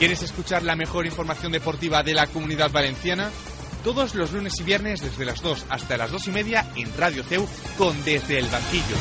¿Quieres escuchar la mejor información deportiva de la comunidad valenciana? Todos los lunes y viernes desde las 2 hasta las 2 y media en Radio CEU con Desde el Banquillo.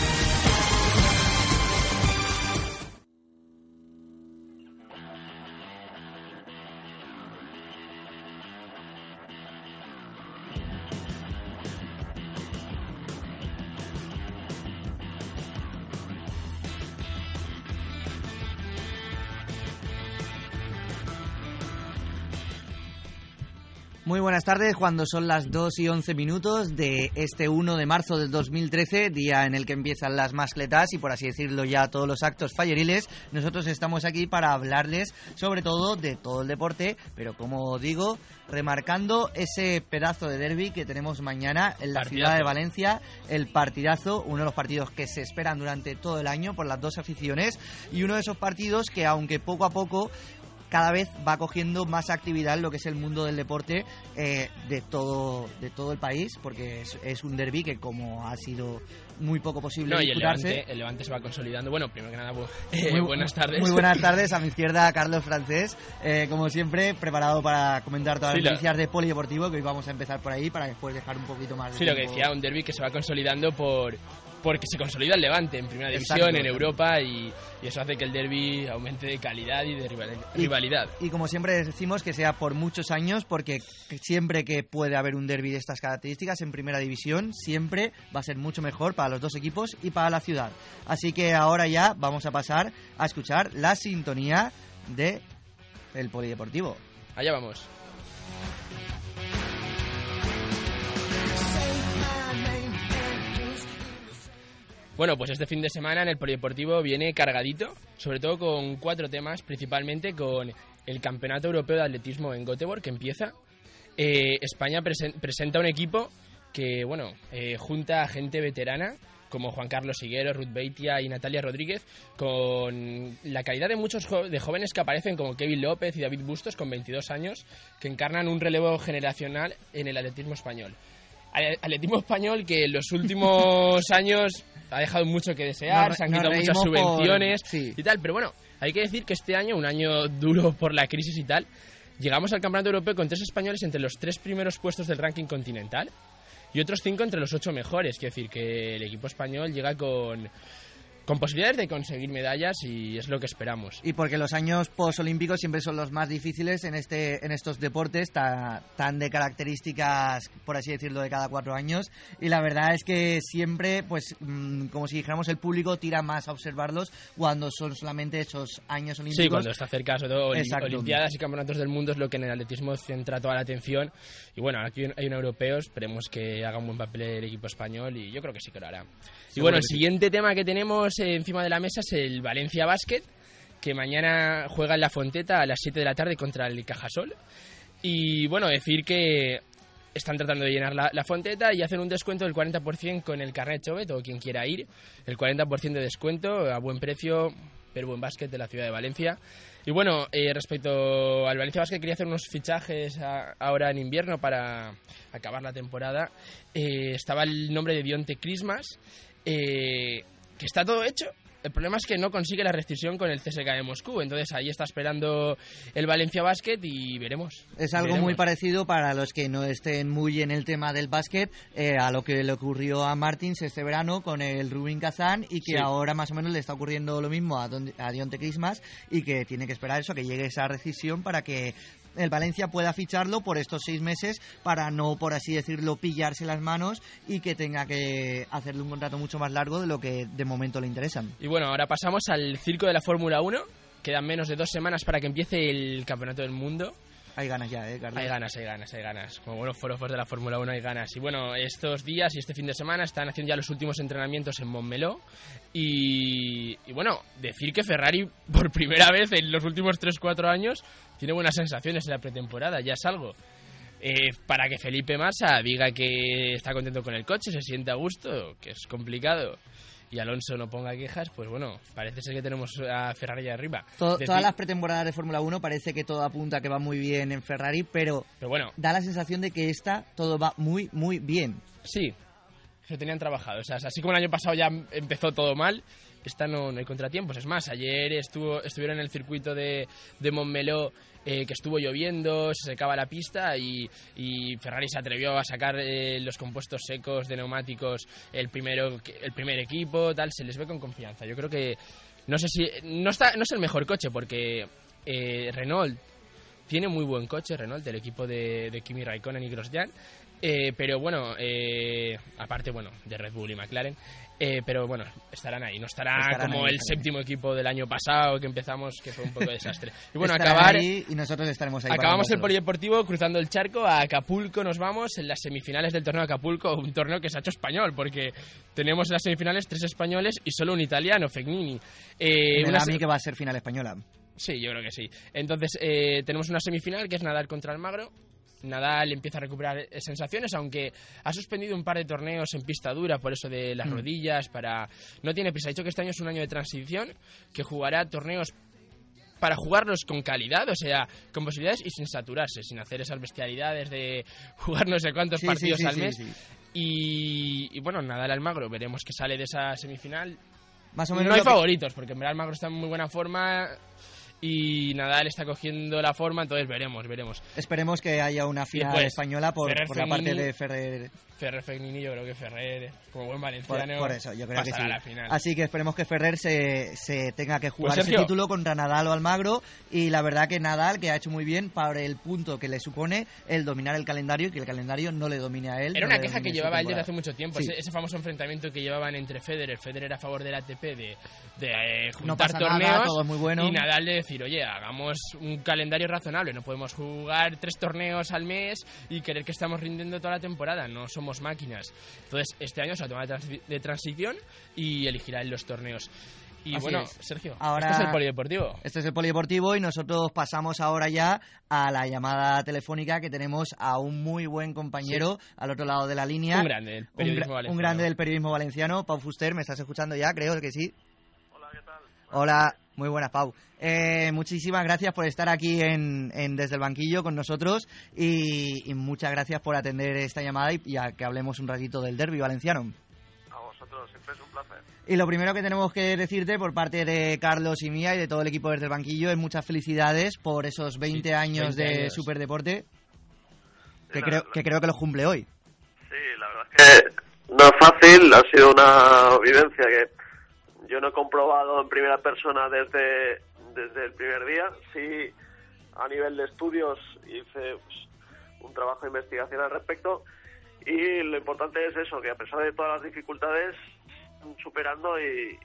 Muy buenas tardes, cuando son las 2 y 11 minutos de este 1 de marzo del 2013, día en el que empiezan las mascletas y por así decirlo ya todos los actos falleriles, nosotros estamos aquí para hablarles sobre todo de todo el deporte, pero como digo, remarcando ese pedazo de derby que tenemos mañana en la ciudad de Valencia, el partidazo, uno de los partidos que se esperan durante todo el año por las dos aficiones y uno de esos partidos que aunque poco a poco cada vez va cogiendo más actividad en lo que es el mundo del deporte eh, de todo de todo el país porque es, un derby que como ha sido muy poco posible no, y el Levante, el Levante, se va consolidando. Bueno primero que nada eh, muy, buenas tardes. muy buenas tardes a mi izquierda Carlos Francés. Eh, como siempre preparado para comentar todas las noticias de polideportivo que hoy vamos a empezar por ahí para después dejar un poquito más de sí lo que decía un derby que se va consolidando por porque se consolida el Levante en primera división, en Europa, y, eso hace que el derby aumente de calidad y de rivalidad. Y, como siempre decimos, que sea por muchos años, porque siempre que puede haber un derby de estas características en primera división, siempre va a ser mucho mejor para los dos equipos y para la ciudad. Así que ahora ya vamos a pasar a escuchar la sintonía de el Polideportivo. Allá vamos. Bueno, pues este fin de semana en el Polideportivo viene cargadito, sobre todo con cuatro temas, principalmente con el Campeonato Europeo de Atletismo en Göteborg, que empieza. Eh, España presenta un equipo que, bueno, eh, junta a gente veterana como Juan Carlos Higuero, Ruth Beitia y Natalia Rodríguez, con la calidad de muchos de jóvenes que aparecen como Kevin López y David Bustos con 22 años, que encarnan un relevo generacional en el atletismo español. Atletismo español que en los últimos años ha dejado mucho que desear, se han quitado muchas subvenciones y tal, pero bueno, hay que decir que este año, un año duro por la crisis y tal, llegamos al Campeonato Europeo con tres españoles entre los tres primeros puestos del ranking continental y otros cinco entre los ocho mejores. Quiero decir que el equipo español llega con con posibilidades de conseguir medallas y es lo que esperamos. Y porque los años posolímpicos siempre son los más difíciles en este en estos deportes tan de características, por así decirlo, de cada cuatro años. Y la verdad es que siempre, pues, mm, como si dijéramos, el público tira más a observarlos cuando son solamente esos años olímpicos. Sí, cuando está cerca, sobre todo Olimpiadas y Campeonatos del Mundo es lo que en el atletismo centra toda la atención. Y bueno, aquí hay un europeo, esperemos que haga un buen papel el equipo español y yo creo que sí que lo hará. Y bueno, el siguiente tema que tenemos encima de la mesa es el Valencia Basket, que mañana juega en la Fonteta a las 7 de la tarde contra el Cajasol. Y bueno, decir que están tratando de llenar la, Fonteta y hacen un descuento del 40% con el carnet Chovet o quien quiera ir. El 40% de descuento a buen precio, pero buen básquet de la ciudad de Valencia. Y bueno, eh, respecto al Valencia Basket, quería hacer unos fichajes ahora en invierno para acabar la temporada. Eh, estaba el nombre de Dionte Christmas, eh, que está todo hecho. El problema es que no consigue la rescisión con el CSK de Moscú, entonces ahí está esperando el Valencia Basket y veremos. Es algo muy parecido para los que no estén muy en el tema del básquet eh, a lo que le ocurrió a Martins este verano con el Rubin Kazan y que ahora más o menos le está ocurriendo lo mismo a, a Dionte Christmas y que tiene que esperar eso, que llegue esa rescisión para que el Valencia pueda ficharlo por estos seis meses para no, por así decirlo, pillarse las manos y que tenga que hacerle un contrato mucho más largo de lo que de momento le interesan. Y bueno, ahora pasamos al circo de la Fórmula 1. Quedan menos de dos semanas para que empiece el Campeonato del Mundo. Hay ganas ya, ¿eh, Carlos? Hay ganas, hay ganas, hay ganas. Como buenos forofos de la Fórmula 1 hay ganas. Y bueno, estos días y este fin de semana están haciendo ya los últimos entrenamientos en Montmeló. Y, y bueno, decir que Ferrari por primera vez en los últimos 3-4 años tiene buenas sensaciones en la pretemporada, ya es algo. Eh, para que Felipe Massa diga que está contento con el coche, se siente a gusto, que es complicado, y Alonso no ponga quejas, pues bueno, parece ser que tenemos a Ferrari arriba. Todas las pretemporadas de Fórmula 1 parece que todo apunta que va muy bien en Ferrari, pero, pero bueno, da la sensación de que esta todo va muy, muy bien. Sí, se tenían trabajado. O sea, así como el año pasado ya empezó todo mal, esta no, hay contratiempos. Es más, ayer estuvo, estuvieron en el circuito de, de Montmeló eh, que estuvo lloviendo, se secaba la pista y, y Ferrari se atrevió a sacar eh, los compuestos secos de neumáticos el, primero, el primer equipo, tal, se les ve con confianza. Yo creo que no sé si no está no es el mejor coche porque eh, Renault tiene muy buen coche Renault del equipo de, de Kimi Raikkonen y Grosjean eh, pero bueno, eh, aparte bueno de Red Bull y McLaren, eh, pero bueno, estarán ahí. No estará como el séptimo equipo del año pasado que empezamos, que fue un poco de desastre. Y bueno, acabar. y nosotros estaremos ahí. Acabamos el polideportivo cruzando el charco a Acapulco. Nos vamos en las semifinales del torneo de Acapulco, un torneo que se ha hecho español, porque tenemos en las semifinales tres españoles y solo un italiano, Fegnini. Eh, una... a mí que va a ser final española. Sí, yo creo que sí. Entonces, eh, tenemos una semifinal que es Nadal contra Almagro. Nadal empieza a recuperar sensaciones, aunque ha suspendido un par de torneos en pista dura por eso de las mm. rodillas, para no tiene prisa. Ha dicho que este año es un año de transición, que jugará torneos para jugarlos con calidad, o sea, con posibilidades y sin saturarse, sin hacer esas bestialidades de jugar no sé cuántos partidos al mes. Y, y, bueno, Nadal Almagro, veremos que sale de esa semifinal. Más o menos no hay favoritos, porque en Almagro está en muy buena forma y Nadal está cogiendo la forma, entonces veremos, veremos. Esperemos que haya una final española por, por la parte de Ferrer. Ferrer Fegnini, yo creo que Ferrer, como buen valenciano, por, eso, yo creo que sí. la final. Así que esperemos que Ferrer se, se tenga que jugar pues ese título contra Nadal o Almagro. Y la verdad que Nadal, que ha hecho muy bien para el punto que le supone el dominar el calendario y que el calendario no le domine a él. Era una queja que llevaba él desde hace mucho tiempo. Ese, famoso enfrentamiento que llevaban entre Federer. Federer a favor del ATP de, de eh, juntar torneos. todo muy bueno. Y Nadal de decir, oye, hagamos un calendario razonable. No podemos jugar tres torneos al mes y querer que estamos rindiendo toda la temporada. No somos máquinas. Entonces, este año se va a tomar de transición y elegirá en los torneos. Y bueno, Sergio, ahora, este es el polideportivo. Este es el polideportivo y nosotros pasamos ahora ya a la llamada telefónica que tenemos a un muy buen compañero al otro lado de la línea. Un grande del periodismo valenciano. Un grande del periodismo valenciano, Pau Fuster, ¿me estás escuchando ya? Creo que sí. Hola, ¿qué tal? Hola, muy buenas, Pau. Eh, muchísimas gracias por estar aquí en, Desde el Banquillo con nosotros y, muchas gracias por atender esta llamada y, a que hablemos un ratito del derby valenciano. A vosotros, siempre es un placer. Y lo primero que tenemos que decirte por parte de Carlos y mía y de todo el equipo Desde el Banquillo es muchas felicidades por esos 20 años de Superdeporte que, creo, que creo que los cumple hoy. Sí, la verdad es que no es fácil, ha sido una vivencia que yo no he comprobado en primera persona desde, desde el primer día. Sí, a nivel de estudios hice pues, un trabajo de investigación al respecto y lo importante es eso, que a pesar de todas las dificultades superando y,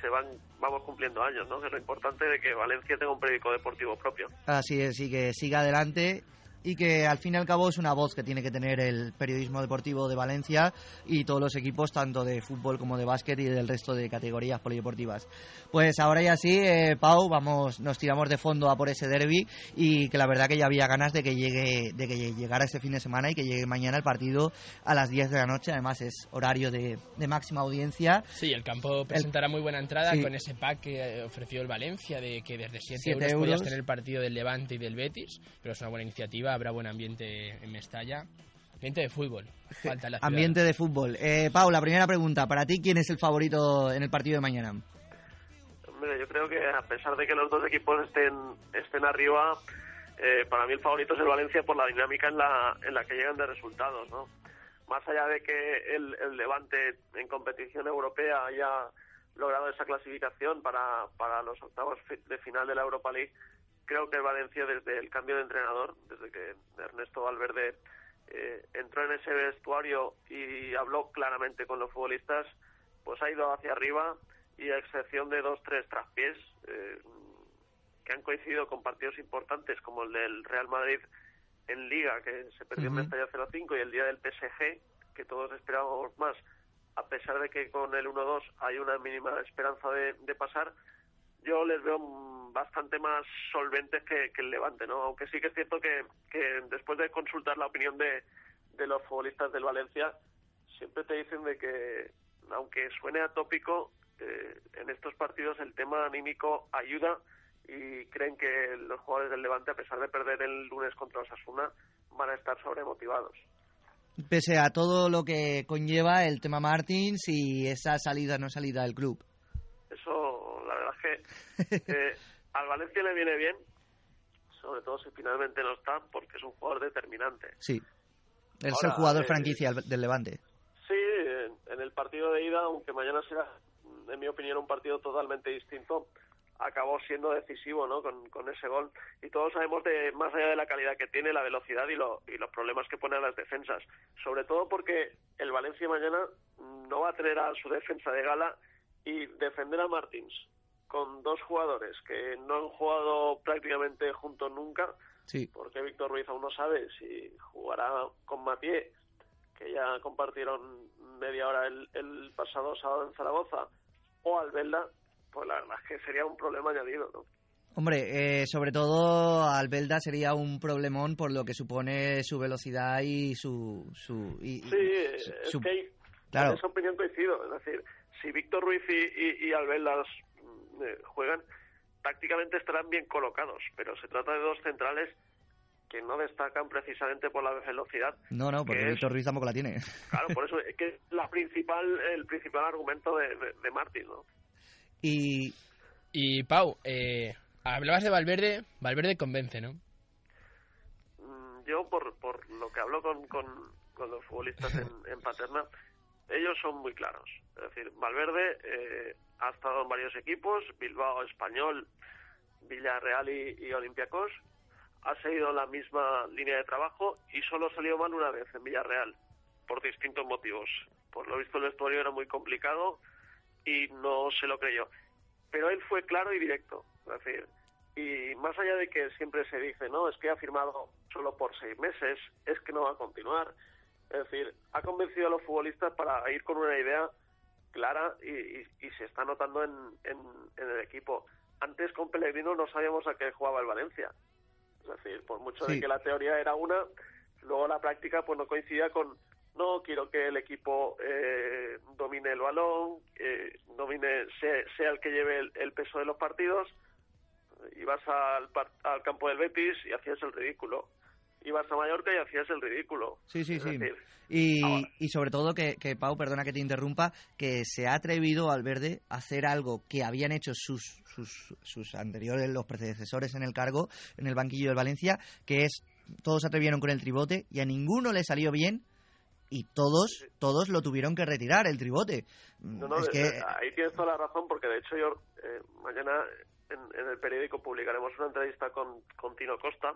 se van vamos cumpliendo años, ¿no? Que es lo importante de que Valencia tenga un periódico deportivo propio. Así es, y que siga adelante y que al fin y al cabo es una voz que tiene que tener el periodismo deportivo de Valencia y todos los equipos, tanto de fútbol como de básquet y del resto de categorías polideportivas. Pues ahora ya sí, eh, Pau, vamos, nos tiramos de fondo a por ese derby y que la verdad que ya había ganas de que llegue, de que llegara este fin de semana y que llegue mañana el partido a las 10 de la noche. Además es horario de, máxima audiencia. Sí, el campo presentará muy buena entrada con ese pack que eh, ofreció el Valencia de que desde 7, euros, euros podías tener el partido del Levante y del Betis, pero es una buena iniciativa habrá buen ambiente en Mestalla. Ambiente de fútbol. Falta la ambiente de fútbol. Eh, Pau, la primera pregunta. Para ti, ¿quién es el favorito en el partido de mañana? Hombre, yo creo que a pesar de que los dos equipos estén, estén arriba, eh, para mí el favorito es el Valencia por la dinámica en la, en la que llegan de resultados, ¿no? Más allá de que el, el Levante en competición europea haya logrado esa clasificación para, para los octavos de final de la Europa League, creo que Valencia desde el cambio de entrenador, desde que Ernesto Valverde eh, entró en ese vestuario y habló claramente con los futbolistas, pues ha ido hacia arriba y a excepción de dos, tres traspiés eh, que han coincidido con partidos importantes como el del Real Madrid en Liga, que se perdió en Mestalla 0-5, y el día del PSG, que todos esperábamos más, a pesar de que con el 1-2 hay una mínima esperanza de, de pasar, yo les veo bastante más solventes que, el Levante, ¿no? Aunque sí que es cierto que, después de consultar la opinión de, de los futbolistas del Valencia, siempre te dicen de que, aunque suene atópico, eh, en estos partidos el tema anímico ayuda y creen que los jugadores del Levante, a pesar de perder el lunes contra Osasuna, van a estar sobremotivados. Pese a todo lo que conlleva el tema Martins y esa salida no salida del club. Eso, la verdad es que eh, al Valencia le viene bien, sobre todo si finalmente no está, porque es un jugador determinante. Sí, es el jugador franquicia del Levante. Sí, en el partido de ida, aunque mañana será, en mi opinión, un partido totalmente distinto, acabó siendo decisivo ¿no? con, ese gol. Y todos sabemos, de más allá de la calidad que tiene, la velocidad y, y los problemas que pone a las defensas. Sobre todo porque el Valencia mañana no va a tener a su defensa de gala y defender a Martins con dos jugadores que no han jugado prácticamente juntos nunca, sí. porque Víctor Ruiz aún no sabe si jugará con Mathieu, que ya compartieron media hora el, el pasado sábado en Zaragoza, o Albelda, pues la verdad es que sería un problema añadido, ¿no? Hombre, eh, sobre todo Albelda sería un problemón por lo que supone su velocidad y su... su y, sí, es que claro. en esa opinión coincido. Es decir, si Víctor Ruiz y, y, Albelda juegan, tácticamente estarán bien colocados, pero se trata de dos centrales que no destacan precisamente por la velocidad. No, no, porque Víctor Ruiz tampoco la tiene. Claro, por eso es que la principal, el principal argumento de, de, de Martín, ¿no? Y, y Pau, eh, hablabas de Valverde, Valverde convence, ¿no? Mm, yo, por, por lo que hablo con, con, los futbolistas en, en, Paterna, ellos son muy claros. Es decir, Valverde eh, ha estado en varios equipos, Bilbao, Español, Villarreal y, y Olympiacos, ha seguido la misma línea de trabajo y solo salió mal una vez en Villarreal, por distintos motivos. Por lo visto el vestuario era muy complicado, y no se lo creyó. Pero él fue claro y directo. Es decir, y más allá de que siempre se dice, no, es que ha firmado solo por seis meses, es que no va a continuar. Es decir, ha convencido a los futbolistas para ir con una idea clara y, se está notando en, en, el equipo. Antes con Pellegrino no sabíamos a qué jugaba el Valencia. Es decir, por mucho de que la teoría era una, luego la práctica pues no coincidía con, no quiero que el equipo eh, domine el balón, eh, domine, sea, el que lleve el, peso de los partidos. Ibas al, al campo del Betis y hacías el ridículo. Ibas a Mallorca y hacías el ridículo. Sí, sí, sí. y, y, sobre todo que, que, Pau, perdona que te interrumpa, que se ha atrevido al verde a hacer algo que habían hecho sus, sus, sus anteriores, los predecesores en el cargo, en el banquillo del Valencia, que es, todos se atrevieron con el tribote y a ninguno le salió bien y todos todos lo tuvieron que retirar el tribote. No, no, ahí tienes toda la razón porque de hecho yo eh, mañana en, el periódico publicaremos una entrevista con, con Tino Costa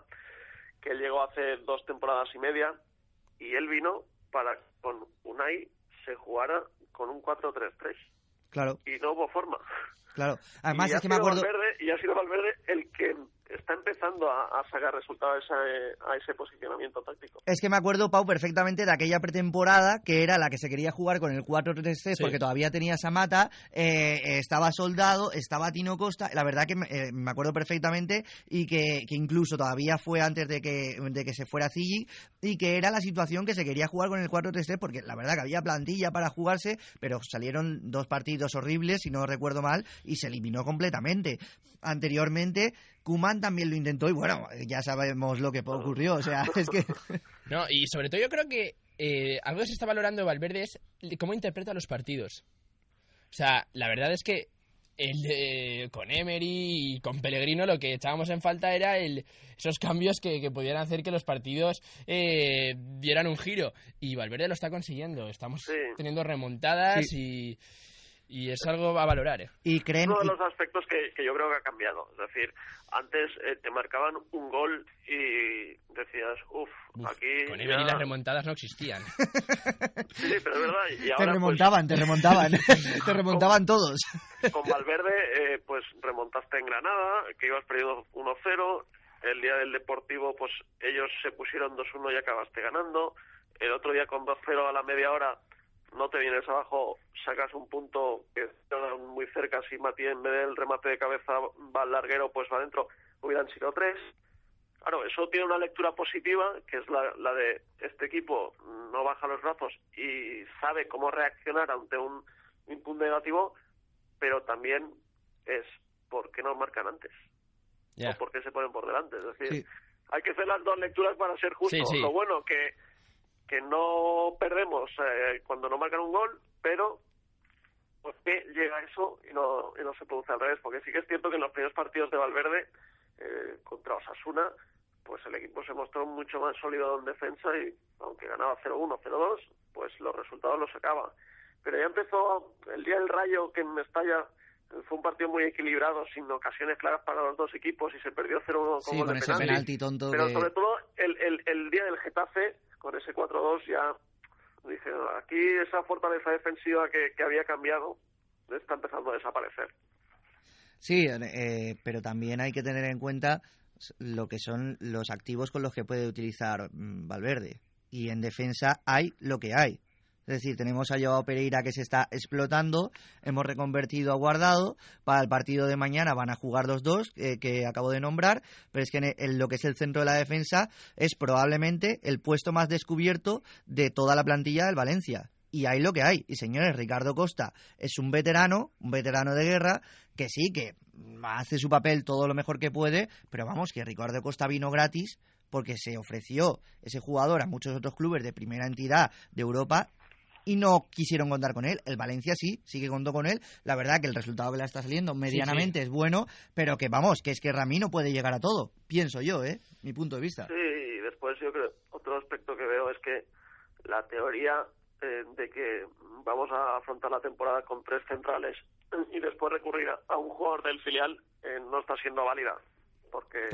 que él llegó hace dos temporadas y media y él vino para con Unai se jugara con un 4-3-3. Claro. Y no hubo forma. Claro. Además es que me acuerdo y ha sido Valverde el que está empezando a, sacar resultados a ese, posicionamiento táctico. Es que me acuerdo, Pau, perfectamente de aquella pretemporada que era la que se quería jugar con el 4-3-3 porque todavía tenía Samata, eh, estaba Soldado, estaba Tino Costa, la verdad que eh, me acuerdo perfectamente y que, incluso todavía fue antes de que, de que se fuera Zigi y que era la situación que se quería jugar con el 4-3-3 porque la verdad que había plantilla para jugarse, pero salieron dos partidos horribles, si no recuerdo mal, y se eliminó completamente. Anteriormente Kuman también lo intentó y bueno, ya sabemos lo que ocurrió. O sea, es que. No, y sobre todo yo creo que eh, algo que se está valorando de Valverde es cómo interpreta los partidos. O sea, la verdad es que el con Emery y con Pellegrino lo que echábamos en falta era el, esos cambios que, que pudieran hacer que los partidos eh, dieran un giro. Y Valverde lo está consiguiendo. Estamos teniendo remontadas y y es algo a valorar. ¿eh? Y creen... Uno de los aspectos que, que, yo creo que ha cambiado. Es decir, antes eh, te marcaban un gol y decías, uff, aquí. Con Emery las remontadas no existían. sí, pero es verdad. Y ahora, te remontaban, te remontaban. te remontaban todos. Con Valverde, eh, pues remontaste en Granada, que ibas perdiendo 1-0. El día del Deportivo, pues ellos se pusieron 2-1 y acabaste ganando. El otro día con 2-0 a la media hora no te vienes abajo, sacas un punto que muy cerca, si Matías en vez del remate de cabeza va al larguero, pues va adentro, hubieran sido tres. Claro, eso tiene una lectura positiva, que es la, la de este equipo no baja los brazos y sabe cómo reaccionar ante un punto negativo, pero también es por qué no marcan antes o por qué se ponen por delante. Es decir, hay que hacer las dos lecturas para ser justos. Lo bueno que que no perdemos eh, cuando no marcan un gol, pero pues que llega eso y no, y no se produce al revés, porque sí que es cierto que en los primeros partidos de Valverde eh, contra Osasuna, pues el equipo se mostró mucho más sólido en defensa y aunque ganaba 0-1, 0-2, pues los resultados los sacaba. Pero ya empezó el día del Rayo que en Mestalla fue un partido muy equilibrado, sin ocasiones claras para los dos equipos y se perdió 0-1 sí, con ese penalti tonto. Pero sobre todo el, el, el día del Getafe, con ese 4-2 ya dije, aquí esa fortaleza defensiva que, que había cambiado está empezando a desaparecer. Sí, eh, pero también hay que tener en cuenta lo que son los activos con los que puede utilizar mm, Valverde. Y en defensa hay lo que hay. Es decir, tenemos a Joao Pereira que se está explotando, hemos reconvertido a Guardado, para el partido de mañana van a jugar los dos eh, que acabo de nombrar, pero es que en, lo que es el centro de la defensa es probablemente el puesto más descubierto de toda la plantilla del Valencia. Y hay lo que hay. Y señores, Ricardo Costa es un veterano, un veterano de guerra, que sí, que hace su papel todo lo mejor que puede, pero vamos, que Ricardo Costa vino gratis porque se ofreció ese jugador a muchos otros clubes de primera entidad de Europa y no quisieron contar con él. El Valencia sí, sí que contó con él. La verdad que el resultado que le está saliendo medianamente es bueno, pero que vamos, que es que Rami no puede llegar a todo, pienso yo, ¿eh? Mi punto de vista. Sí, y después yo creo, otro aspecto que veo es que la teoría eh, de que vamos a afrontar la temporada con tres centrales y después recurrir a, un jugador del filial eh, no está siendo válida, porque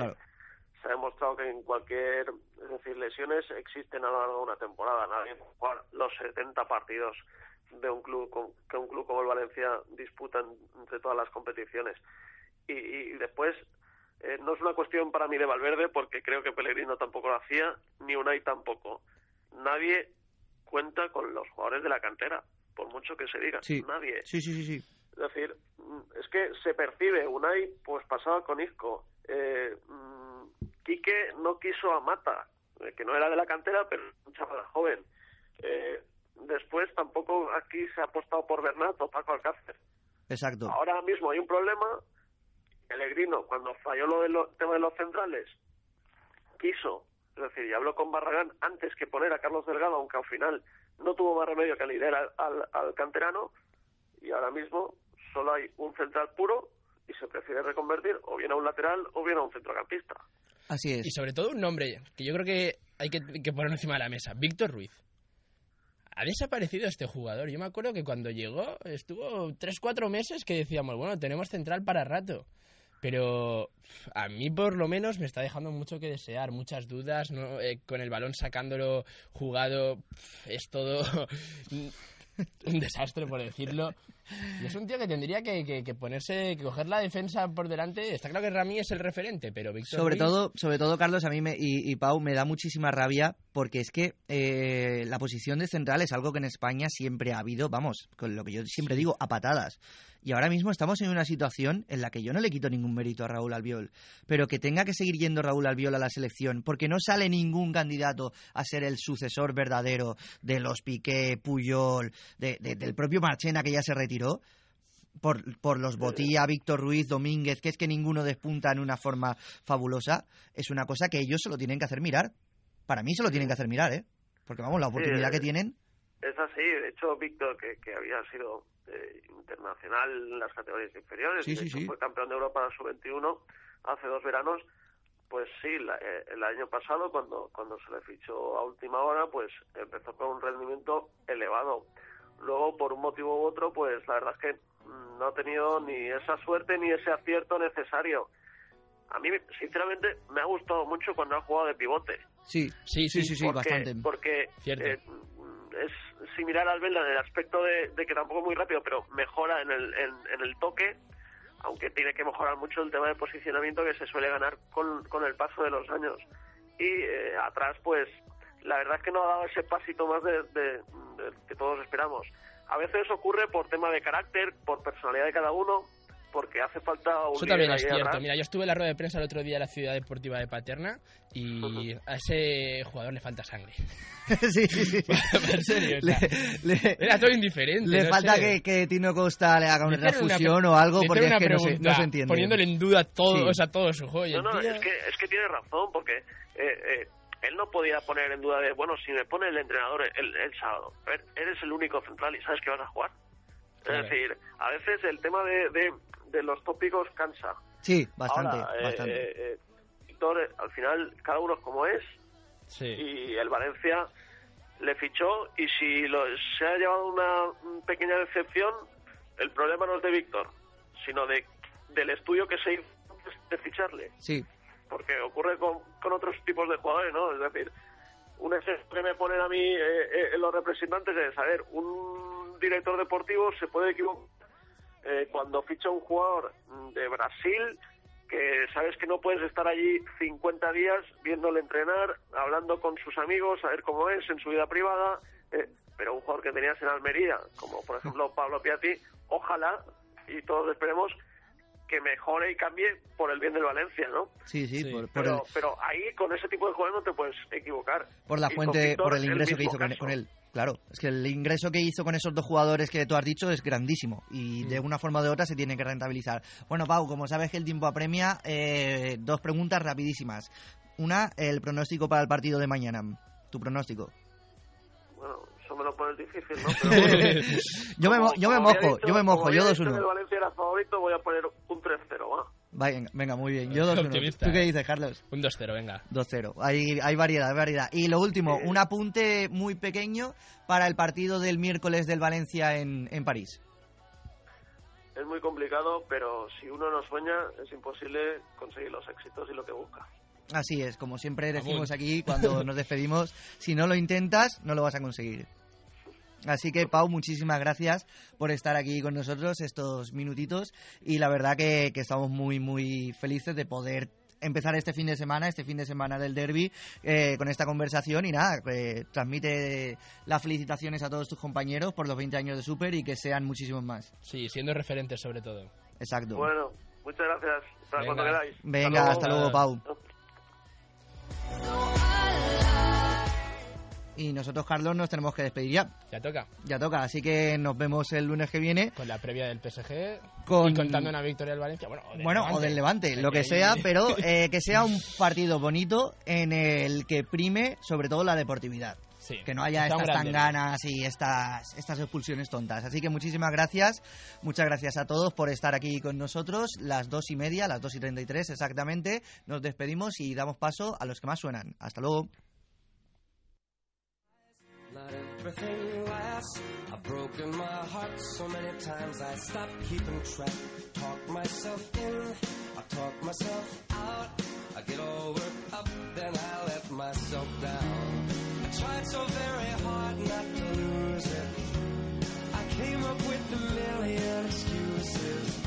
se ha demostrado que en cualquier, es decir, lesiones existen a lo largo de una temporada. Nadie puede jugar los 70 partidos de un club que un club como el Valencia disputa entre todas las competiciones. Y, después, eh, no es una cuestión para mí de Valverde, porque creo que Pellegrino tampoco lo hacía, ni Unai tampoco. Nadie cuenta con los jugadores de la cantera, por mucho que se diga. Nadie. Sí, sí, sí, sí. Es decir, es que se percibe, Unai, pues pasaba con Isco. Eh, Quique no quiso a Mata, eh, que no era de la cantera, pero un chaval joven. Eh, después tampoco aquí se ha apostado por Bernat o Paco Alcácer. Exacto. Ahora mismo hay un problema. Pellegrino, cuando falló lo del tema de los centrales, quiso, es decir, y habló con Barragán antes que poner a Carlos Delgado, aunque al final no tuvo más remedio que liderar al, al canterano, y ahora mismo solo hay un central puro y se prefiere reconvertir o bien a un lateral o bien a un centrocampista. Y sobre todo un nombre que yo creo que hay que, que poner encima de la mesa, Víctor Ruiz. Ha desaparecido este jugador. Yo me acuerdo que cuando llegó estuvo 3-4 meses que decíamos, bueno, tenemos central para rato. Pero a mí por lo menos me está dejando mucho que desear, muchas dudas, ¿no? Eh, con el balón sacándolo jugado, es todo un desastre por decirlo. Y es un tío que tendría que, que, ponerse, que coger la defensa por delante. Está claro que Rami es el referente, pero Víctor sobre todo, sobre todo Carlos, a mí me, y, Pau me da muchísima rabia porque es que eh, la posición de central es algo que en España siempre ha habido, vamos, con lo que yo siempre digo, a patadas. Y ahora mismo estamos en una situación en la que yo no le quito ningún mérito a Raúl Albiol, pero que tenga que seguir yendo Raúl Albiol a la selección, porque no sale ningún candidato a ser el sucesor verdadero de los Piqué, Puyol, del propio Marchena que ya se retiró. Por, por, los Botía, Víctor Ruiz, Domínguez, que es que ninguno despunta en una forma fabulosa, es una cosa que ellos se lo tienen que hacer mirar. Para mí se lo tienen que hacer mirar, ¿eh? Porque vamos, la oportunidad que tienen. Es así, de hecho, Víctor, que, que había sido eh, internacional en las categorías inferiores. Fue campeón de Europa sub-21 hace dos veranos. Pues sí, eh, el año pasado, cuando, cuando se le fichó a última hora, pues empezó con un rendimiento elevado. Luego, por un motivo u otro, pues la verdad es que no ha tenido ni esa suerte ni ese acierto necesario. A mí, sinceramente, me ha gustado mucho cuando ha jugado de pivote. Sí, sí, sí, sí, porque, bastante. Porque eh, es similar al Vela en el aspecto de, que tampoco es muy rápido, pero mejora en el, en, el toque, aunque tiene que mejorar mucho el tema de posicionamiento que se suele ganar con, con el paso de los años. Y eh, atrás, pues, la verdad es que no ha dado ese pasito más de, que todos esperamos. A veces ocurre por tema de carácter, por personalidad de cada uno, porque hace falta un Eso también es cierto. Mira, yo estuve en la rueda de prensa el otro día en la ciudad deportiva de Paterna y a ese jugador le falta sangre. sí, sí, sí. en serio, era todo indiferente. Le falta que, que, Tino Costa le haga una transfusión o algo porque es que no se, no se, entiende. Poniéndole en duda todo, o sea, todo su joya. No, no, es que, es que tiene razón porque... Eh, eh, él no podía poner en duda de, bueno, si me pone el entrenador el, el sábado, eres el único central y sabes que vas a jugar. Claro. Es decir, a veces el tema de, de, de los tópicos cansa. Sí, bastante, Ahora, eh, bastante. eh, eh, Víctor, al final, cada uno es como es Sí. y el Valencia le fichó y si lo- se ha llevado una pequeña decepción, el problema no es de Víctor, sino de del estudio que se hizo de ficharle Sí, porque ocurre con, con otros tipos de jugadores, ¿no? Es decir, un ejemplo que me ponen a mí eh, eh, los representantes es, a ver, un director deportivo se puede equivocar eh, cuando ficha un jugador mm, de Brasil que sabes que no puedes estar allí 50 días viéndole entrenar, hablando con sus amigos, a ver cómo es en su vida privada, eh, pero un jugador que tenías en Almería, como por ejemplo Pablo Piatti, ojalá, y todos esperemos, que mejore y cambie por el bien del Valencia, ¿no? sí, sí, Sí. por, por pero, el- pero ahí con ese tipo de jugadores no te puedes equivocar. por la Y fuente, Víctor, por el ingreso que hizo con, caso. con él. Claro, es que el ingreso que hizo con esos dos jugadores que tú has dicho es grandísimo y de una forma o de otra se tiene que rentabilizar. Bueno, Pau, como sabes que el tiempo apremia, eh, dos preguntas rapidísimas. Una, el pronóstico para el partido de mañana. Tu pronóstico. Bueno, eso me lo pones difícil, ¿no? Pero bueno, yo, me, mo- como- yo me como había mojo, dicho- yo me mojo, yo había dicho 2-1. que El Valencia era favorito, voy a poner un 3-0, va. Venga, venga, muy bien, yo 2-1. Optimista, ¿Tú qué eh. dices, Carlos? Un 2-0, venga. 2-0. Hay, hay variedad, hay variedad. Y lo último, Sí. un apunte muy pequeño para el partido del miércoles del Valencia en, en París. Es muy complicado, pero si uno no sueña, es imposible conseguir los éxitos y lo que busca. Así es, como siempre decimos aquí cuando nos despedimos, si no lo intentas, no lo vas a conseguir. Así que, Pau, muchísimas gracias por estar aquí con nosotros estos minutitos y la verdad que, que estamos muy, muy felices de poder empezar este fin de semana, este fin de semana del derby, eh, con esta conversación y nada, eh, transmite las felicitaciones a todos tus compañeros por los 20 años de Super y que sean muchísimos más. Sí, siendo referentes sobre todo. Exacto. Bueno, muchas gracias. Hasta Venga. cuando queráis. Venga, hasta luego, Pau. Y nosotros, Carlos, nos tenemos que despedir ya. Ya toca. Ya toca, así que nos vemos el lunes que viene. Con la previa del PSG Con- y contando una victoria del Valencia. Bueno, o del Bueno, Levante. o del Levante, lo que sea, pero eh, que sea un partido bonito en el que prime sobre todo la deportividad. Sí, Que no haya estas tanganas y estas, estas expulsiones tontas. Así que muchísimas gracias. Muchas gracias a todos por estar aquí con nosotros. Las dos y media, las dos y treinta y tres exactamente. Nos despedimos y damos paso a los que más suenan. Hasta luego. Everything lasts. I've broken my heart so many times I stopped keeping track. Talk myself in, I talk myself out. I get all worked up, then I let myself down. I tried so very hard not to lose it. I came up with a million excuses.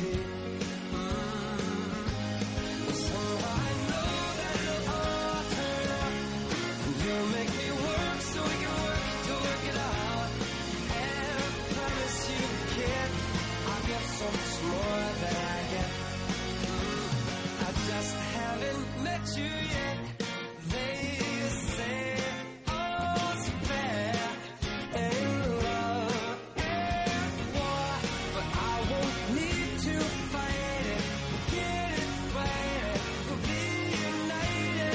You.